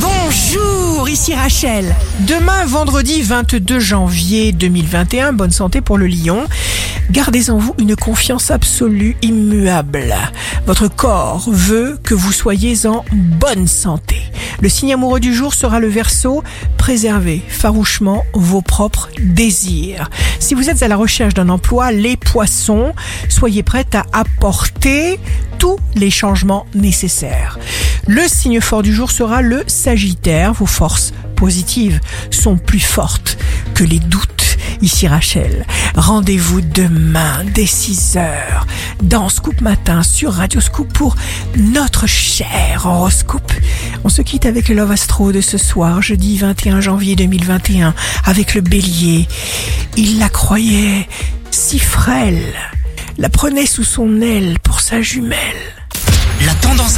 Bonjour, ici Rachel. Demain, vendredi 22 janvier 2021, bonne santé pour le lion. Gardez en vous une confiance absolue, immuable. Votre corps veut que vous soyez en bonne santé. Le signe amoureux du jour sera le verso. Préservez farouchement vos propres désirs. Si vous êtes à la recherche d'un emploi, les poissons, soyez prêts à apporter tous les changements nécessaires. Le signe fort du jour sera le Sagittaire. Vos forces positives sont plus fortes que les doutes. Ici Rachel, rendez-vous demain dès 6h dans Scoop Matin sur Radio Scoop pour notre cher horoscope. On se quitte avec le Love Astro de ce soir, jeudi 21 janvier 2021, avec le bélier. Il la croyait si frêle, la prenait sous son aile pour sa jumelle.